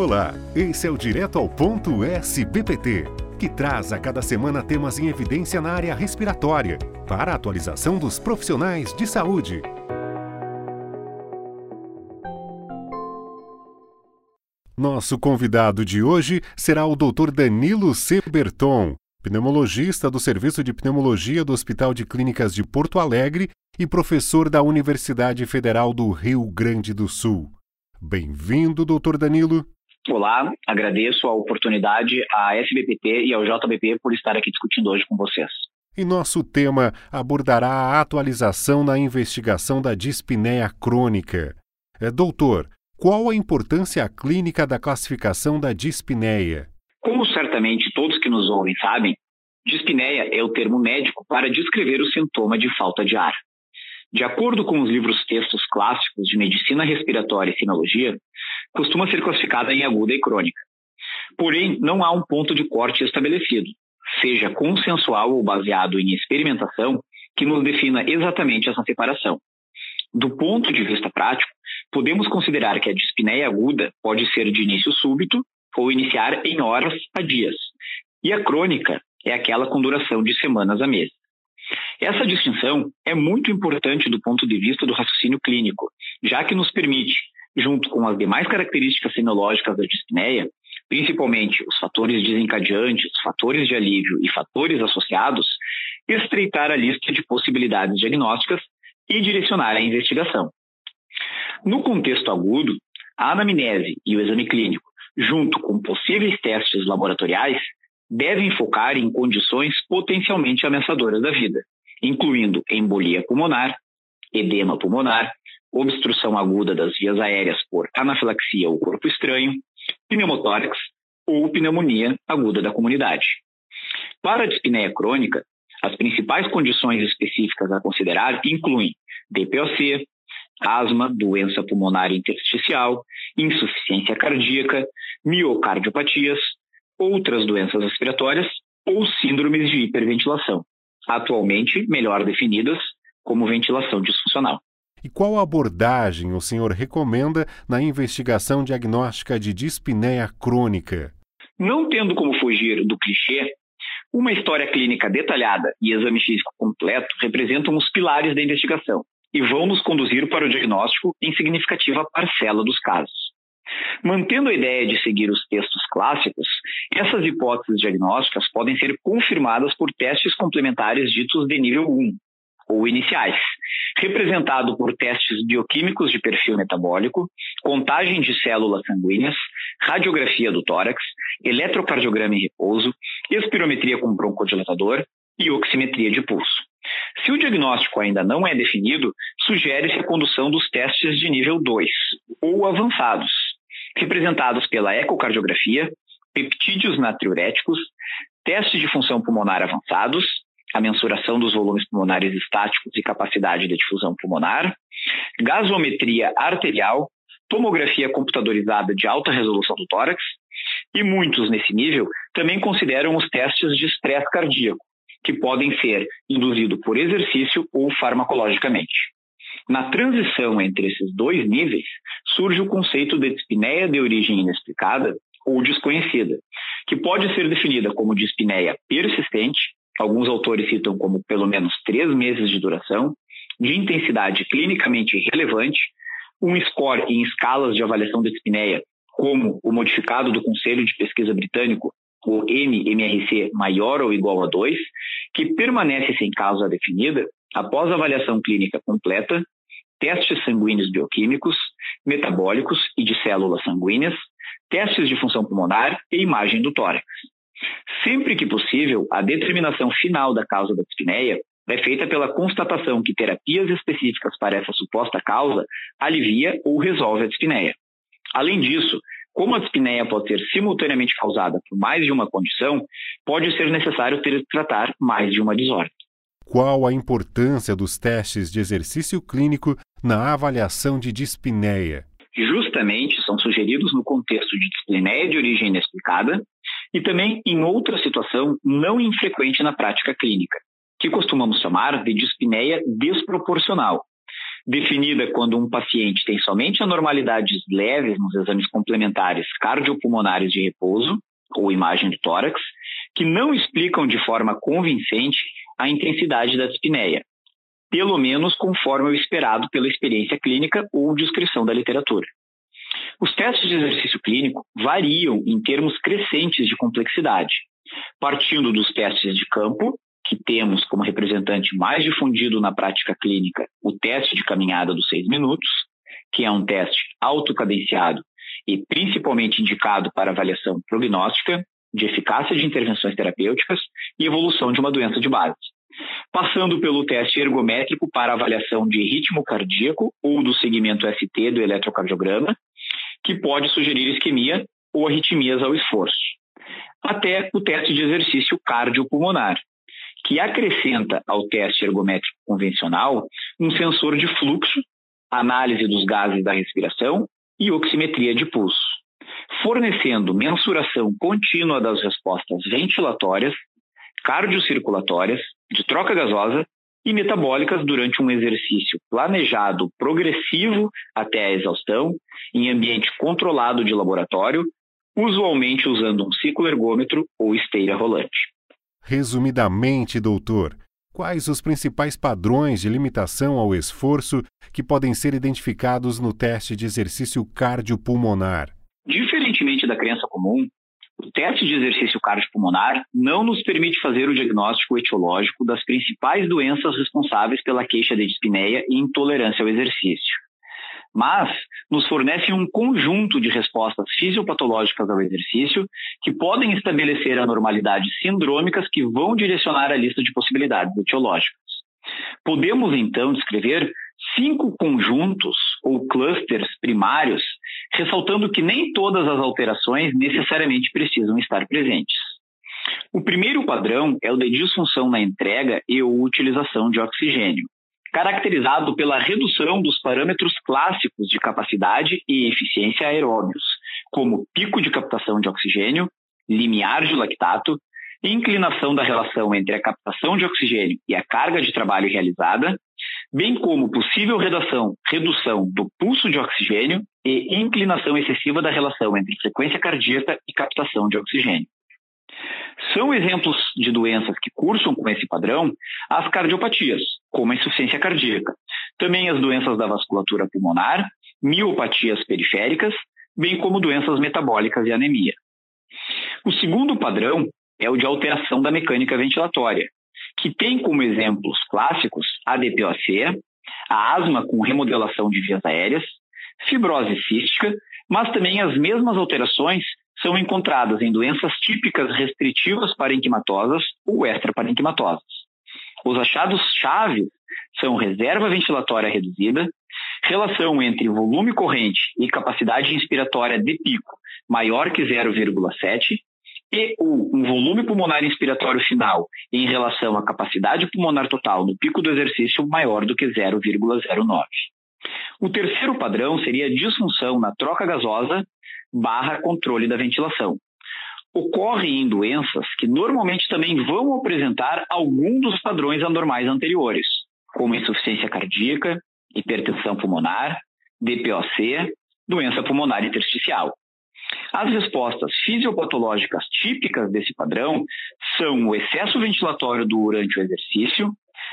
Olá, esse é o Direto ao Ponto SBPT, que traz a cada semana temas em evidência na área respiratória, para a atualização dos profissionais de saúde. Nosso convidado de hoje será o Dr. Danilo Seberton, pneumologista do Serviço de Pneumologia do Hospital de Clínicas de Porto Alegre e professor da Universidade Federal do Rio Grande do Sul. Bem-vindo, doutor Danilo. Olá, agradeço a oportunidade à SBPT e ao JBP por estar aqui discutindo hoje com vocês. E nosso tema abordará a atualização na investigação da dispneia crônica. É, doutor, qual a importância clínica da classificação da dispneia? Como certamente todos que nos ouvem sabem, dispneia é o termo médico para descrever o sintoma de falta de ar. De acordo com os livros textos clássicos de medicina respiratória e sinologia, costuma ser classificada em aguda e crônica. Porém, não há um ponto de corte estabelecido, seja consensual ou baseado em experimentação, que nos defina exatamente essa separação. Do ponto de vista prático, podemos considerar que a dispneia aguda pode ser de início súbito ou iniciar em horas a dias, e a crônica é aquela com duração de semanas a meses. Essa distinção é muito importante do ponto de vista do raciocínio clínico, já que nos permite, junto com as demais características sinológicas da dispneia, principalmente os fatores desencadeantes, fatores de alívio e fatores associados, estreitar a lista de possibilidades diagnósticas e direcionar a investigação. No contexto agudo, a anamnese e o exame clínico, junto com possíveis testes laboratoriais, devem focar em condições potencialmente ameaçadoras da vida, incluindo embolia pulmonar, edema pulmonar, obstrução aguda das vias aéreas por anafilaxia ou corpo estranho, pneumotórax ou pneumonia aguda da comunidade. Para a dispneia crônica, as principais condições específicas a considerar incluem DPOC, asma, doença pulmonar intersticial, insuficiência cardíaca, miocardiopatias, outras doenças respiratórias ou síndromes de hiperventilação, atualmente melhor definidas como ventilação disfuncional. E qual abordagem o senhor recomenda na investigação diagnóstica de dispneia crônica? Não tendo como fugir do clichê, uma história clínica detalhada e exame físico completo representam os pilares da investigação e vão nos conduzir para o diagnóstico em significativa parcela dos casos. Mantendo a ideia de seguir os textos clássicos, essas hipóteses diagnósticas podem ser confirmadas por testes complementares ditos de nível 1, ou iniciais, representado por testes bioquímicos de perfil metabólico, contagem de células sanguíneas, radiografia do tórax, eletrocardiograma em repouso, espirometria com broncodilatador e oximetria de pulso. Se o diagnóstico ainda não é definido, sugere-se a condução dos testes de nível 2, ou avançados, representados pela ecocardiografia, peptídeos natriuréticos, testes de função pulmonar avançados, a mensuração dos volumes pulmonares estáticos e capacidade de difusão pulmonar, gasometria arterial, tomografia computadorizada de alta resolução do tórax, e muitos nesse nível também consideram os testes de estresse cardíaco, que podem ser induzidos por exercício ou farmacologicamente. Na transição entre esses dois níveis, surge o conceito de dispneia de origem inexplicada ou desconhecida, que pode ser definida como dispneia persistente, alguns autores citam como pelo menos três meses de duração, de intensidade clinicamente relevante, um score em escalas de avaliação de dispneia, como o modificado do Conselho de Pesquisa Britânico, o MMRC maior ou igual a 2, que permanece sem causa definida após avaliação clínica completa, testes sanguíneos bioquímicos, metabólicos e de células sanguíneas, testes de função pulmonar e imagem do tórax. Sempre que possível, a determinação final da causa da dispneia é feita pela constatação que terapias específicas para essa suposta causa alivia ou resolve a dispneia. Além disso, como a dispneia pode ser simultaneamente causada por mais de uma condição, pode ser necessário ter tratar mais de uma desordem. Qual a importância dos testes de exercício clínico na avaliação de dispneia? Justamente são sugeridos no contexto de dispneia de origem inexplicada e também em outra situação não infrequente na prática clínica, que costumamos chamar de dispneia desproporcional, definida quando um paciente tem somente anormalidades leves nos exames complementares cardiopulmonares de repouso ou imagem do tórax, que não explicam de forma convincente a intensidade da dispneia, pelo menos conforme o esperado pela experiência clínica ou descrição da literatura. Os testes de exercício clínico variam em termos crescentes de complexidade, partindo dos testes de campo, que temos como representante mais difundido na prática clínica o teste de caminhada dos seis minutos, que é um teste autocadenciado e principalmente indicado para avaliação prognóstica, de eficácia de intervenções terapêuticas e evolução de uma doença de base. Passando pelo teste ergométrico para avaliação de ritmo cardíaco ou do segmento ST do eletrocardiograma, que pode sugerir isquemia ou arritmias ao esforço. Até o teste de exercício cardiopulmonar, que acrescenta ao teste ergométrico convencional um sensor de fluxo, análise dos gases da respiração e oximetria de pulso, fornecendo mensuração contínua das respostas ventilatórias, cardiocirculatórias, de troca gasosa e metabólicas durante um exercício planejado progressivo até a exaustão, em ambiente controlado de laboratório, usualmente usando um ciclo ergômetro ou esteira rolante. Resumidamente, doutor, quais os principais padrões de limitação ao esforço que podem ser identificados no teste de exercício cardiopulmonar? Diferentemente da crença comum, o teste de exercício cardiopulmonar não nos permite fazer o diagnóstico etiológico das principais doenças responsáveis pela queixa de dispneia e intolerância ao exercício mas nos fornecem um conjunto de respostas fisiopatológicas ao exercício que podem estabelecer anormalidades sindrômicas que vão direcionar a lista de possibilidades etiológicas. Podemos então descrever cinco conjuntos ou clusters primários, ressaltando que nem todas as alterações necessariamente precisam estar presentes. O primeiro padrão é o de disfunção na entrega e ou utilização de oxigênio caracterizado pela redução dos parâmetros clássicos de capacidade e eficiência aeróbios, como pico de captação de oxigênio, limiar de lactato, inclinação da relação entre a captação de oxigênio e a carga de trabalho realizada, bem como possível redução, redução do pulso de oxigênio e inclinação excessiva da relação entre frequência cardíaca e captação de oxigênio. São exemplos de doenças que cursam com esse padrão as cardiopatias, como a insuficiência cardíaca, também as doenças da vasculatura pulmonar, miopatias periféricas, bem como doenças metabólicas e anemia. O segundo padrão é o de alteração da mecânica ventilatória, que tem como exemplos clássicos a DPOC, a asma com remodelação de vias aéreas, fibrose cística, mas também as mesmas alterações são encontradas em doenças típicas restritivas parenquimatosas ou extraparenquimatosas. Os achados-chave são reserva ventilatória reduzida, relação entre volume corrente e capacidade inspiratória de pico maior que 0,7 e ou um volume pulmonar inspiratório final em relação à capacidade pulmonar total no pico do exercício maior do que 0,09. O terceiro padrão seria a disfunção na troca gasosa barra controle da ventilação. Ocorre em doenças que normalmente também vão apresentar algum dos padrões anormais anteriores, como insuficiência cardíaca, hipertensão pulmonar, DPOC, doença pulmonar intersticial. As respostas fisiopatológicas típicas desse padrão são o excesso ventilatório durante o exercício,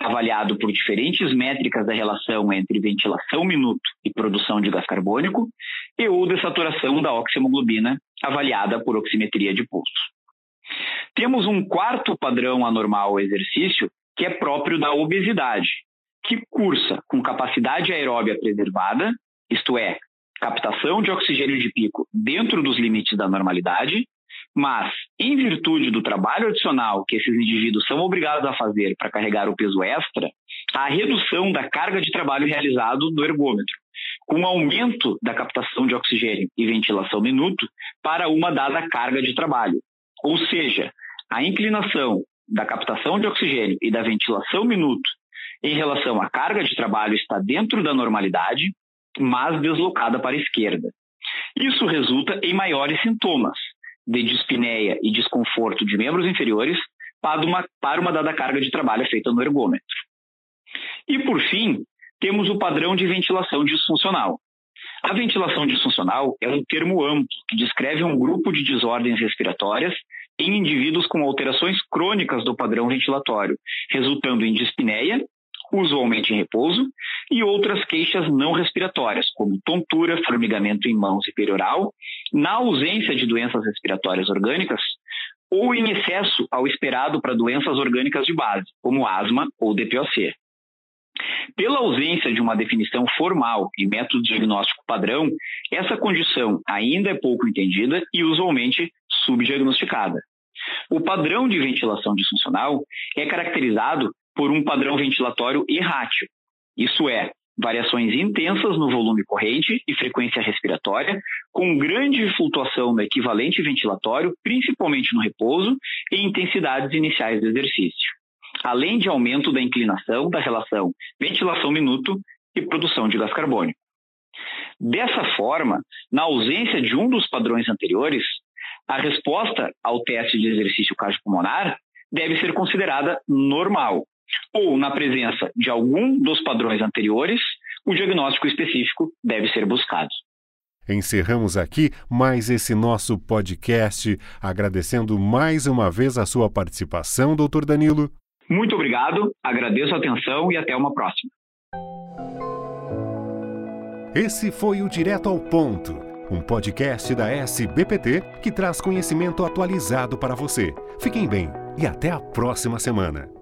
avaliado por diferentes métricas da relação entre ventilação minuto e produção de gás carbônico, e ou dessaturação da oxihemoglobina, avaliada por oximetria de pulso. Temos um quarto padrão anormal ao exercício, que é próprio da obesidade, que cursa com capacidade aeróbia preservada, isto é, captação de oxigênio de pico dentro dos limites da normalidade, mas, em virtude do trabalho adicional que esses indivíduos são obrigados a fazer para carregar o peso extra, a redução da carga de trabalho realizado no ergômetro, com aumento da captação de oxigênio e ventilação minuto para uma dada carga de trabalho. Ou seja, a inclinação da captação de oxigênio e da ventilação minuto em relação à carga de trabalho está dentro da normalidade, mas deslocada para a esquerda. Isso resulta em maiores sintomas, de dispneia e desconforto de membros inferiores para uma, para uma dada carga de trabalho feita no ergômetro. E, por fim, temos o padrão de ventilação disfuncional. A ventilação disfuncional é um termo amplo que descreve um grupo de desordens respiratórias em indivíduos com alterações crônicas do padrão ventilatório, resultando em dispneia, usualmente em repouso, e outras queixas não respiratórias, como tontura, formigamento em mãos e perioral, na ausência de doenças respiratórias orgânicas, ou em excesso ao esperado para doenças orgânicas de base, como asma ou DPOC. Pela ausência de uma definição formal e método diagnóstico padrão, essa condição ainda é pouco entendida e usualmente subdiagnosticada. O padrão de ventilação disfuncional é caracterizado por um padrão ventilatório errátil, isso é, variações intensas no volume corrente e frequência respiratória, com grande flutuação no equivalente ventilatório, principalmente no repouso, e intensidades iniciais do exercício, além de aumento da inclinação da relação ventilação-minuto e produção de gás carbônico. Dessa forma, na ausência de um dos padrões anteriores, a resposta ao teste de exercício cardiopulmonar deve ser considerada normal, ou na presença de algum dos padrões anteriores, o diagnóstico específico deve ser buscado. Encerramos aqui mais esse nosso podcast, agradecendo mais uma vez a sua participação, doutor Danilo. Muito obrigado, agradeço a atenção e até uma próxima. Esse foi o Direto ao Ponto, um podcast da SBPT que traz conhecimento atualizado para você. Fiquem bem e até a próxima semana.